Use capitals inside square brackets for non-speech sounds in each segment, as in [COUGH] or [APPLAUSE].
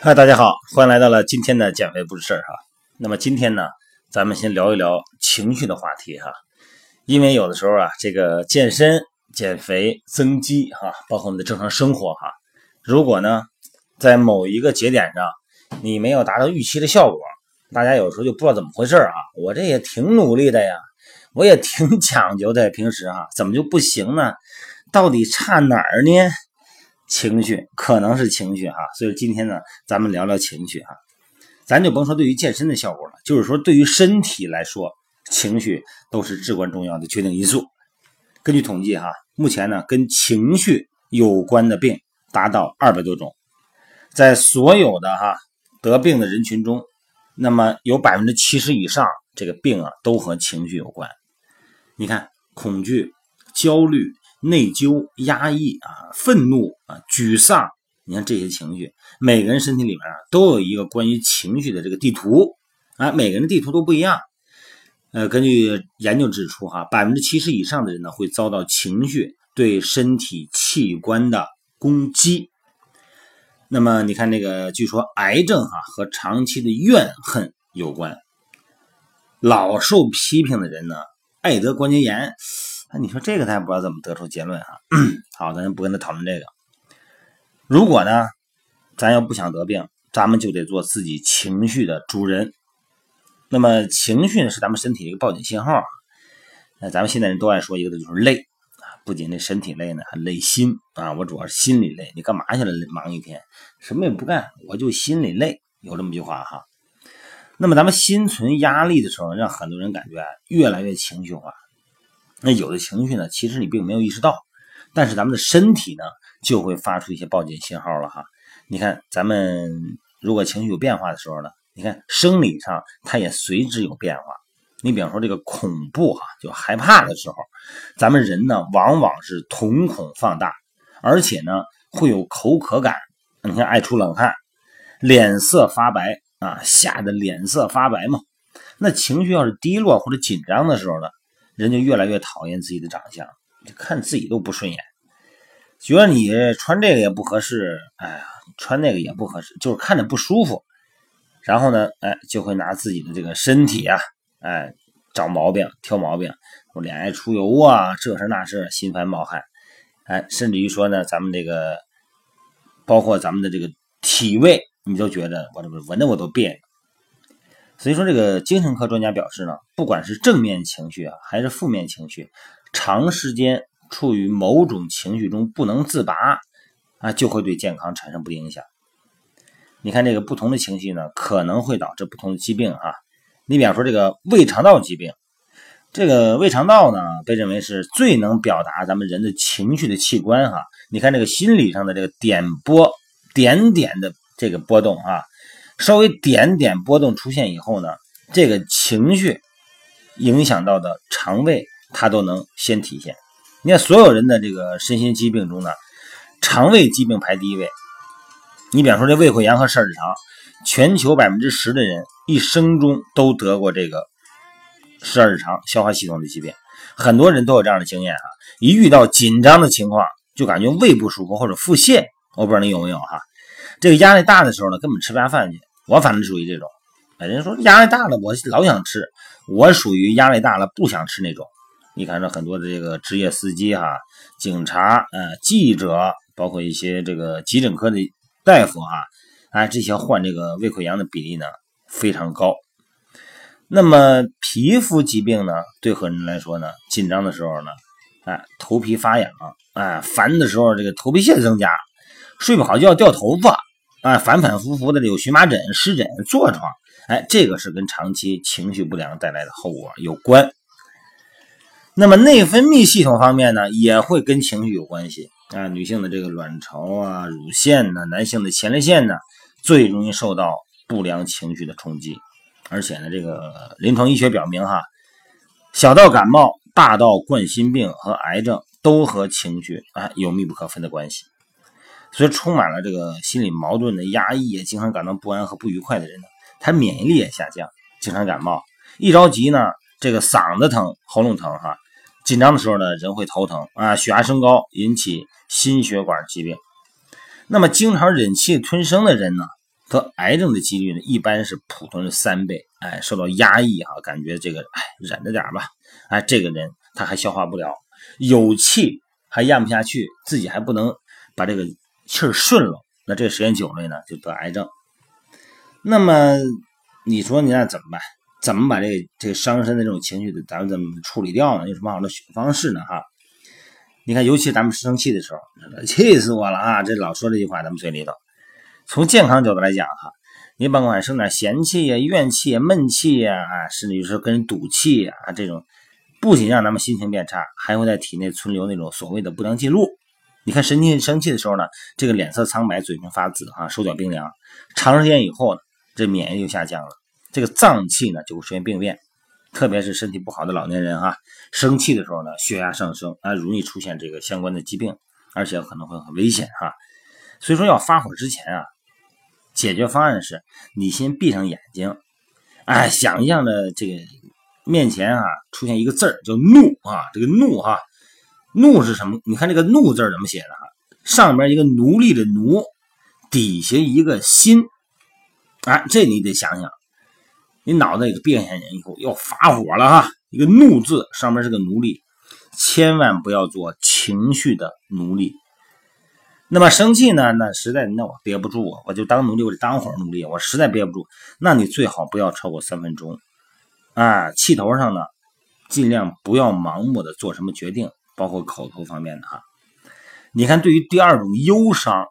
嗨，大家好，欢迎来到了今天的减肥不是事儿哈。那么今天呢，咱们先聊一聊情绪的话题哈。因为有的时候啊，这个健身、减肥、增肌哈，包括我们的正常生活哈，如果呢，在某一个节点上你没有达到预期的效果，大家有时候就不知道怎么回事啊。我这也挺努力的呀。我也挺讲究的，平时哈 [LAUGHS] 怎么就不行呢？到底差哪儿呢？情绪可能是情绪哈，所以今天呢，咱们聊聊情绪哈。咱就甭说对于健身的效果了，就是说对于身体来说，情绪都是至关重要的决定因素。根据统计哈，目前呢跟情绪有关的病达到二百多种，在所有的哈得病的人群中，那么有百分之七十以上这个病啊都和情绪有关。你看，恐惧、焦虑、内疚、压抑啊，愤怒啊，沮丧，你看这些情绪，每个人身体里面啊都有一个关于情绪的这个地图啊，每个人的地图都不一样。呃，根据研究指出，哈，百分之七十以上的人呢会遭到情绪对身体器官的攻击。那么你看，这个据说癌症哈和长期的怨恨有关，老受批评的人呢。爱得关节炎，那你说这个咱也不知道怎么得出结论啊？好，咱不跟他讨论这个。如果呢，咱要不想得病，咱们就得做自己情绪的主人。那么情绪，是咱们身体一个报警信号。那咱们现在人都爱说一个字，就是累啊。不仅这身体累呢，还累心啊。我主要是心里累。你干嘛去了？忙一天，什么也不干，我就心里累。有这么句话哈。那么咱们心存压力的时候，让很多人感觉越来越情绪化。那有的情绪呢，其实你并没有意识到，但是咱们的身体呢，就会发出一些报警信号了哈。你看，咱们如果情绪有变化的时候呢，你看生理上它也随之有变化。你比方说这个恐怖哈，就害怕的时候，咱们人呢往往是瞳孔放大，而且呢会有口渴感，你看爱出冷汗，脸色发白。啊，吓得脸色发白嘛。那情绪要是低落或者紧张的时候呢，人就越来越讨厌自己的长相，看自己都不顺眼，觉得你穿这个也不合适，哎呀，穿那个也不合适，就是看着不舒服。然后呢，哎，就会拿自己的这个身体啊，哎，找毛病、挑毛病，我脸爱出油啊，这事那事，心烦冒汗，哎，甚至于说呢，咱们这个，包括咱们的这个体味。你都觉得我这不闻的我都别扭，所以说这个精神科专家表示呢，不管是正面情绪啊，还是负面情绪，长时间处于某种情绪中不能自拔啊，就会对健康产生不利影响。你看这个不同的情绪呢，可能会导致不同的疾病啊。你比方说这个胃肠道疾病，这个胃肠道呢，被认为是最能表达咱们人的情绪的器官哈。你看这个心理上的这个点波点点的。这个波动啊，稍微点点波动出现以后呢，这个情绪影响到的肠胃，它都能先体现。你看，所有人的这个身心疾病中呢，肠胃疾病排第一位。你比方说这胃溃疡和十二指肠，全球百分之十的人一生中都得过这个十二指肠消化系统的疾病，很多人都有这样的经验啊。一遇到紧张的情况，就感觉胃不舒服或者腹泻，我不知道你有没有哈。这个压力大的时候呢，根本吃不下饭去。我反正属于这种，哎，人说压力大了，我老想吃。我属于压力大了不想吃那种。你看这很多的这个职业司机哈、警察、呃、记者，包括一些这个急诊科的大夫哈，哎，这些患这个胃溃疡的比例呢非常高。那么皮肤疾病呢，对很多人来说呢，紧张的时候呢，哎，头皮发痒，哎，烦的时候这个头皮屑增加。睡不好觉掉头发啊，反反复复的有荨麻疹、湿疹、痤疮，哎，这个是跟长期情绪不良带来的后果有关。那么内分泌系统方面呢，也会跟情绪有关系啊。女性的这个卵巢啊、乳腺呢，男性的前列腺呢，最容易受到不良情绪的冲击。而且呢，这个临床医学表明哈，小到感冒，大到冠心病和癌症，都和情绪啊有密不可分的关系。所以，充满了这个心理矛盾的压抑，经常感到不安和不愉快的人呢，他免疫力也下降，经常感冒。一着急呢，这个嗓子疼、喉咙疼，哈，紧张的时候呢，人会头疼啊，血压升高，引起心血管疾病。那么经常忍气吞声的人呢，得癌症的几率呢，一般是普通人三倍。哎，受到压抑哈，感觉这个哎忍着点吧。哎，这个人他还消化不了，有气还咽不下去，自己还不能把这个气儿顺了。那这时间久了呢，就得癌症。那么你说你那怎么办？怎么把这这伤身的这种情绪，咱们怎么处理掉呢？有什么好的方式呢？哈，你看，尤其咱们生气的时候，气死我了啊！这老说这句话，咱们嘴里头。从健康角度来讲，哈，你甭管生点闲气呀、怨气呀、闷气呀，啊，甚至于说跟人赌气呀，这种不仅让咱们心情变差，还会在体内存留那种所谓的不良记录。你看，神气生气的时候呢，这个脸色苍白，嘴唇发紫，啊，手脚冰凉，长时间以后呢。这免疫力就下降了，这个脏器呢就会出现病变，特别是身体不好的老年人哈，生气的时候呢血压上升啊，容易出现这个相关的疾病，而且可能会很危险哈。所以说要发火之前啊，解决方案是你先闭上眼睛，哎，想象的这个面前啊出现一个字儿叫怒啊，这个怒哈，怒是什么？你看这个怒字怎么写的哈？上边一个奴隶的奴，底下一个心。哎，这你得想想，你脑袋里闭上眼睛以后要发火了哈，一个怒字上面是个奴隶，千万不要做情绪的奴隶。那么生气呢？那实在那我憋不住，我就当奴隶，我就当会奴隶，我实在憋不住，那你最好不要超过三分钟。啊，气头上呢，尽量不要盲目的做什么决定，包括口头方面的哈。你看，对于第二种忧伤。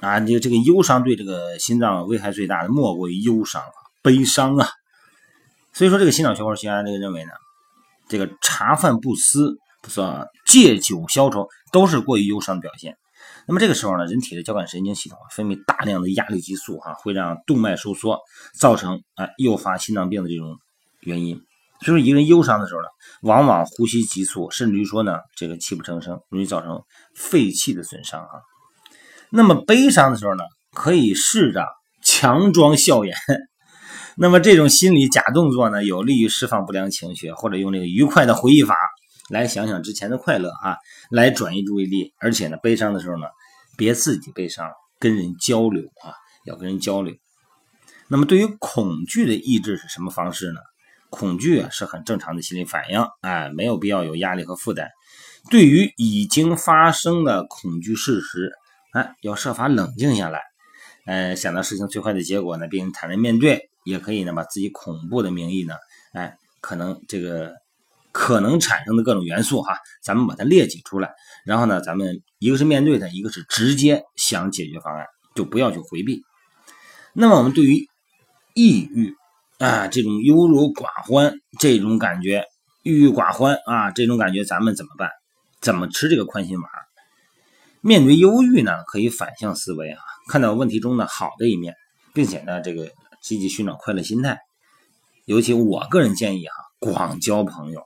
啊，这个这个忧伤对这个心脏危害最大的莫过于忧伤，悲伤啊。所以说，这个心脑血管学家这个认为呢，这个茶饭不思、不算借酒消愁，都是过于忧伤的表现。那么这个时候呢，人体的交感神经系统分泌大量的压力激素，哈，会让动脉收缩，造成啊诱发心脏病的这种原因。所以说，一个人忧伤的时候呢，往往呼吸急促，甚至于说呢，这个泣不成声，容易造成肺气的损伤啊。那么悲伤的时候呢，可以试着强装笑颜。[LAUGHS] 那么这种心理假动作呢，有利于释放不良情绪，或者用这个愉快的回忆法来想想之前的快乐哈，来转移注意力。而且呢，悲伤的时候呢，别自己悲伤，跟人交流啊，要跟人交流。那么对于恐惧的抑制是什么方式呢？恐惧啊是很正常的心理反应，哎，没有必要有压力和负担。对于已经发生的恐惧事实。哎，要设法冷静下来，呃，想到事情最坏的结果呢，并坦然面对，也可以呢，把自己恐怖的名义呢，哎，可能这个可能产生的各种元素哈，咱们把它列举出来，然后呢，咱们一个是面对它，一个是直接想解决方案，就不要去回避。那么我们对于抑郁啊，这种优柔寡欢这种感觉，郁郁寡欢啊，这种感觉，咱们怎么办？怎么吃这个宽心丸？面对忧郁呢，可以反向思维啊，看到问题中的好的一面，并且呢，这个积极寻找快乐心态。尤其我个人建议哈，广交朋友。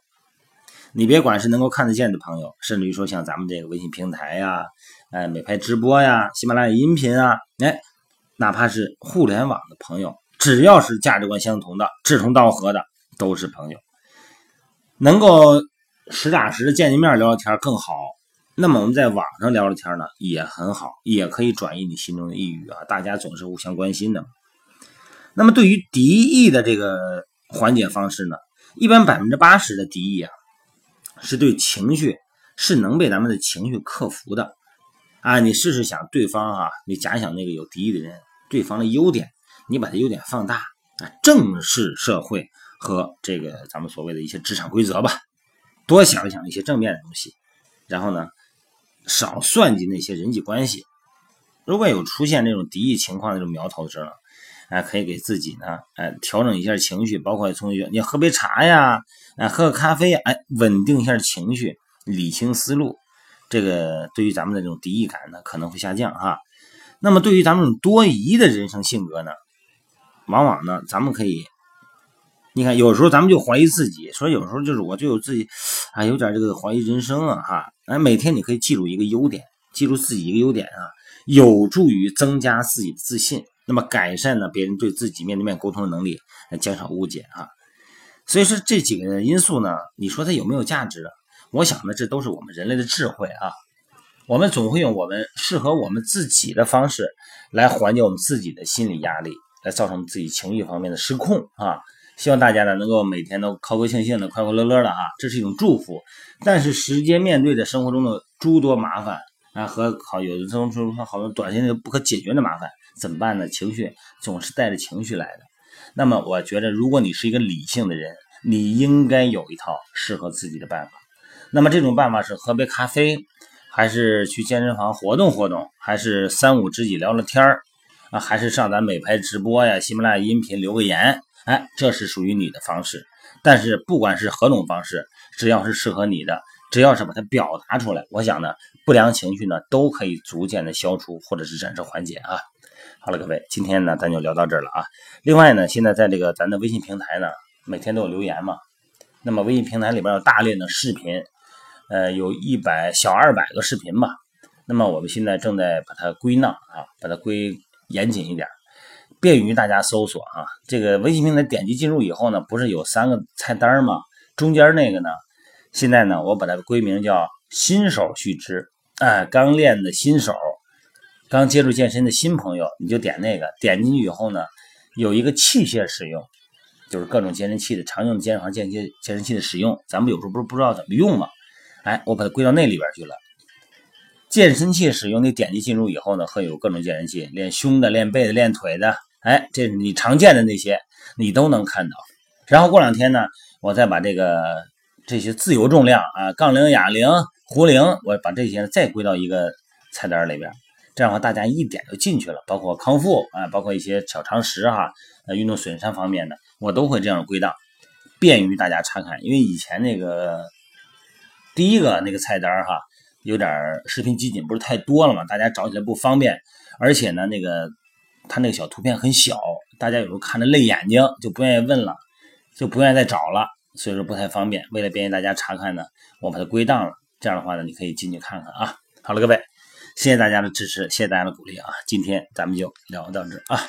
你别管是能够看得见的朋友，甚至于说像咱们这个微信平台呀，哎，美拍直播呀，喜马拉雅音频啊，哎，哪怕是互联网的朋友，只要是价值观相同的、志同道合的，都是朋友。能够实打实的见见面聊聊天更好。那么我们在网上聊聊天呢，也很好，也可以转移你心中的抑郁啊。大家总是互相关心的。那么对于敌意的这个缓解方式呢，一般百分之八十的敌意啊，是对情绪是能被咱们的情绪克服的啊。你试试想对方啊，你假想那个有敌意的人，对方的优点，你把它优点放大啊，正视社会和这个咱们所谓的一些职场规则吧，多想想一些正面的东西，然后呢。少算计那些人际关系。如果有出现这种敌意情况的这种苗头的时候，哎，可以给自己呢，哎，调整一下情绪，包括从你喝杯茶呀，哎，喝个咖啡，哎，稳定一下情绪，理清思路。这个对于咱们的这种敌意感呢，可能会下降哈。那么对于咱们多疑的人生性格呢，往往呢，咱们可以。你看，有时候咱们就怀疑自己，说有时候就是我就有自己，啊，有点这个怀疑人生啊，哈，哎，每天你可以记住一个优点，记住自己一个优点啊，有助于增加自己的自信，那么改善呢别人对自己面对面沟通的能力，减少误解啊。所以说这几个因素呢，你说它有没有价值？我想呢，这都是我们人类的智慧啊。我们总会用我们适合我们自己的方式来缓解我们自己的心理压力，来造成自己情绪方面的失控啊。希望大家呢能够每天都高高兴兴的、快快乐乐的啊，这是一种祝福。但是时间面对着生活中的诸多麻烦啊，和好有的时候说好多短时间不可解决的麻烦，怎么办呢？情绪总是带着情绪来的。那么我觉得，如果你是一个理性的人，你应该有一套适合自己的办法。那么这种办法是喝杯咖啡。还是去健身房活动活动，还是三五知己聊聊天儿啊，还是上咱美拍直播呀、喜马拉雅音频留个言，哎，这是属于你的方式。但是不管是何种方式，只要是适合你的，只要是把它表达出来，我想呢，不良情绪呢都可以逐渐的消除或者是暂时缓解啊。好了，各位，今天呢咱就聊到这儿了啊。另外呢，现在在这个咱的微信平台呢，每天都有留言嘛，那么微信平台里边有大量的视频。呃，有一百小二百个视频吧，那么我们现在正在把它归纳啊，把它归严谨一点，便于大家搜索啊。这个微信平台点击进入以后呢，不是有三个菜单吗？中间那个呢，现在呢，我把它归名叫新手须知，哎，刚练的新手，刚接触健身的新朋友，你就点那个，点进去以后呢，有一个器械使用，就是各种健身器的常用的健身房健健健身器的使用，咱们有时候不是不知道怎么用吗？哎，我把它归到那里边去了。健身器使用，你点击进入以后呢，会有各种健身器，练胸的、练背的、练腿的。哎，这你常见的那些，你都能看到。然后过两天呢，我再把这个这些自由重量啊，杠铃、哑铃、壶铃，我把这些再归到一个菜单里边。这样的话，大家一点就进去了。包括康复啊，包括一些小常识哈，呃，运动损伤方面的，我都会这样归档，便于大家查看。因为以前那个。第一个那个菜单哈，有点视频集锦，不是太多了嘛，大家找起来不方便。而且呢，那个他那个小图片很小，大家有时候看着累眼睛，就不愿意问了，就不愿意再找了，所以说不太方便。为了便于大家查看呢，我把它归档了。这样的话呢，你可以进去看看啊。好了，各位，谢谢大家的支持，谢谢大家的鼓励啊。今天咱们就聊到这啊。